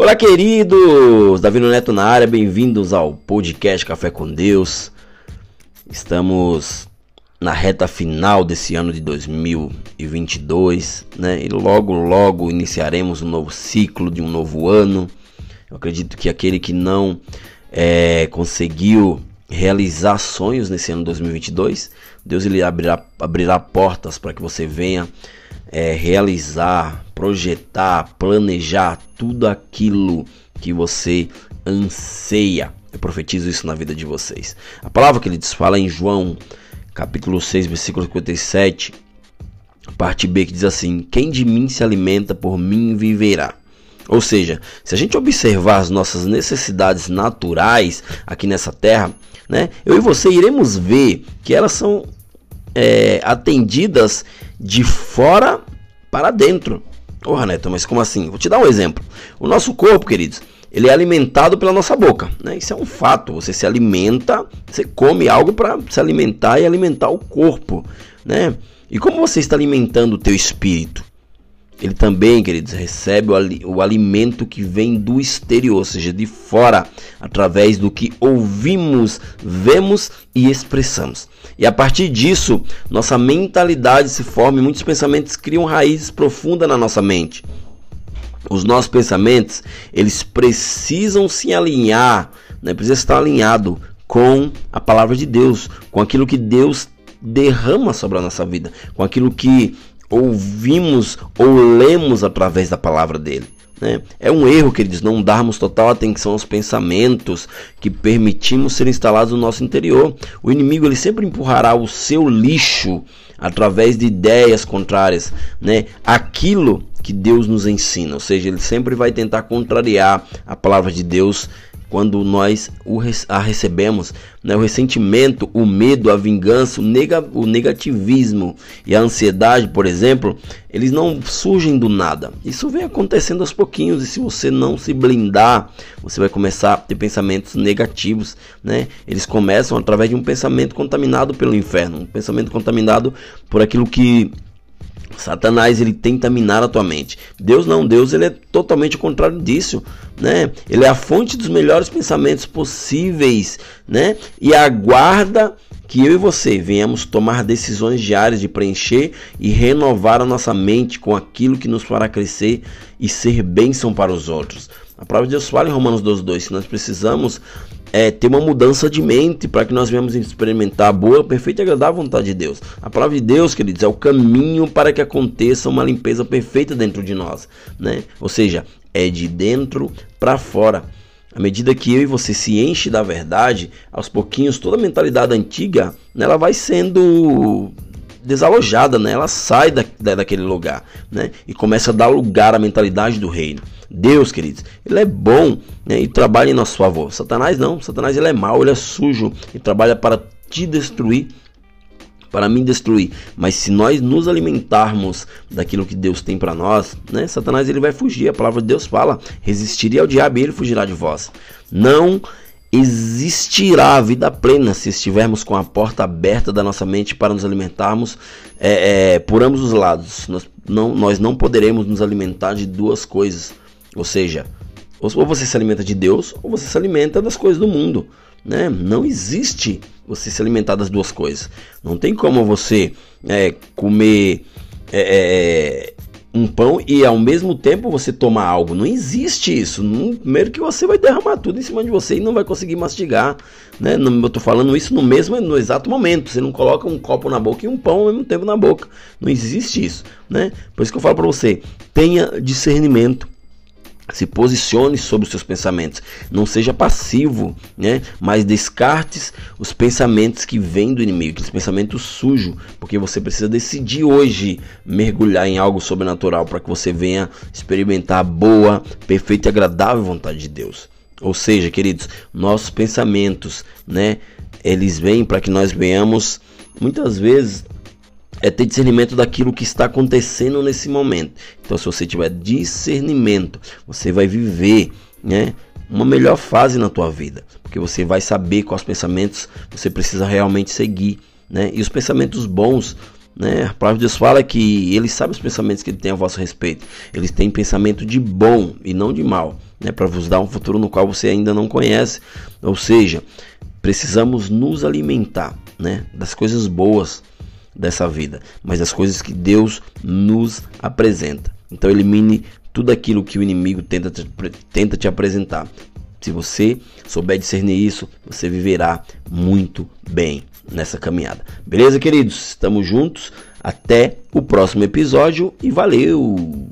Olá, queridos! Davi Neto na área, bem-vindos ao podcast Café com Deus. Estamos na reta final desse ano de 2022, né? E logo, logo iniciaremos um novo ciclo de um novo ano. Eu acredito que aquele que não é, conseguiu realizar sonhos nesse ano 2022, Deus ele abrirá, abrirá portas para que você venha é, realizar, projetar, planejar tudo aquilo que você anseia. Eu profetizo isso na vida de vocês. A palavra que ele diz fala em João, capítulo 6, versículo 57, parte B, que diz assim: Quem de mim se alimenta, por mim viverá. Ou seja, se a gente observar as nossas necessidades naturais aqui nessa terra, né, eu e você iremos ver que elas são é, atendidas de fora para dentro. Porra, Neto, mas como assim? Vou te dar um exemplo. O nosso corpo, queridos, ele é alimentado pela nossa boca, né? Isso é um fato. Você se alimenta, você come algo para se alimentar e alimentar o corpo, né? E como você está alimentando o teu espírito? Ele também, queridos, recebe o, o alimento que vem do exterior, ou seja, de fora, através do que ouvimos, vemos e expressamos. E a partir disso, nossa mentalidade se forma e muitos pensamentos criam raízes profundas na nossa mente. Os nossos pensamentos, eles precisam se alinhar, né? precisa estar alinhado com a palavra de Deus, com aquilo que Deus derrama sobre a nossa vida, com aquilo que ouvimos ou lemos através da palavra dele. Né? É um erro, queridos, não darmos total atenção aos pensamentos que permitimos ser instalados no nosso interior. O inimigo ele sempre empurrará o seu lixo através de ideias contrárias, né? Aquilo que Deus nos ensina, ou seja, ele sempre vai tentar contrariar a palavra de Deus quando nós a recebemos, né? o ressentimento, o medo, a vingança, o, nega, o negativismo e a ansiedade, por exemplo, eles não surgem do nada. Isso vem acontecendo aos pouquinhos e se você não se blindar, você vai começar a ter pensamentos negativos, né? Eles começam através de um pensamento contaminado pelo inferno, um pensamento contaminado por aquilo que Satanás ele tenta minar a tua mente. Deus não, Deus ele é totalmente o contrário disso, né? Ele é a fonte dos melhores pensamentos possíveis, né? E aguarda que eu e você venhamos tomar decisões diárias de preencher e renovar a nossa mente com aquilo que nos fará crescer e ser bênção para os outros. A palavra de Deus fala em Romanos 12,2 que nós precisamos é, ter uma mudança de mente para que nós venhamos experimentar a boa, perfeita e agradável vontade de Deus. A palavra de Deus, queridos, é o caminho para que aconteça uma limpeza perfeita dentro de nós, né? Ou seja, é de dentro para fora. À medida que eu e você se enche da verdade, aos pouquinhos toda a mentalidade antiga, né, ela vai sendo desalojada, né? Ela sai da, da, daquele lugar, né? E começa a dar lugar à mentalidade do reino. Deus, queridos, ele é bom né, e trabalha em nosso favor. Satanás não, Satanás ele é mau, ele é sujo e trabalha para te destruir, para me destruir. Mas se nós nos alimentarmos daquilo que Deus tem para nós, né, Satanás ele vai fugir. A palavra de Deus fala: resistiria ao diabo e ele fugirá de vós. Não existirá a vida plena se estivermos com a porta aberta da nossa mente para nos alimentarmos é, é, por ambos os lados. Nós não, nós não poderemos nos alimentar de duas coisas ou seja, ou você se alimenta de Deus ou você se alimenta das coisas do mundo. Né? Não existe você se alimentar das duas coisas. Não tem como você é, comer é, é, é um pão e ao mesmo tempo você tomar algo. Não existe isso. Primeiro que você vai derramar tudo em cima de você e não vai conseguir mastigar. Né? Eu estou falando isso no mesmo, no exato momento. Você não coloca um copo na boca e um pão ao mesmo tempo na boca. Não existe isso. Né? Por isso que eu falo para você: tenha discernimento se posicione sobre os seus pensamentos, não seja passivo, né? Mas descartes os pensamentos que vêm do inimigo, aqueles pensamentos sujos, porque você precisa decidir hoje mergulhar em algo sobrenatural para que você venha experimentar a boa, perfeita e agradável vontade de Deus. Ou seja, queridos, nossos pensamentos, né? Eles vêm para que nós venhamos muitas vezes é ter discernimento daquilo que está acontecendo nesse momento. Então, se você tiver discernimento, você vai viver, né, uma melhor fase na tua vida, porque você vai saber quais pensamentos você precisa realmente seguir, né? E os pensamentos bons Né? A palavra de Deus fala que ele sabe os pensamentos que ele tem a vosso respeito. Eles têm pensamento de bom e não de mal, né? para vos dar um futuro no qual você ainda não conhece. Ou seja, precisamos nos alimentar né? das coisas boas dessa vida, mas das coisas que Deus nos apresenta. Então elimine tudo aquilo que o inimigo tenta te, tenta te apresentar. Se você souber discernir isso, você viverá muito bem nessa caminhada. Beleza, queridos? Estamos juntos. Até o próximo episódio e valeu!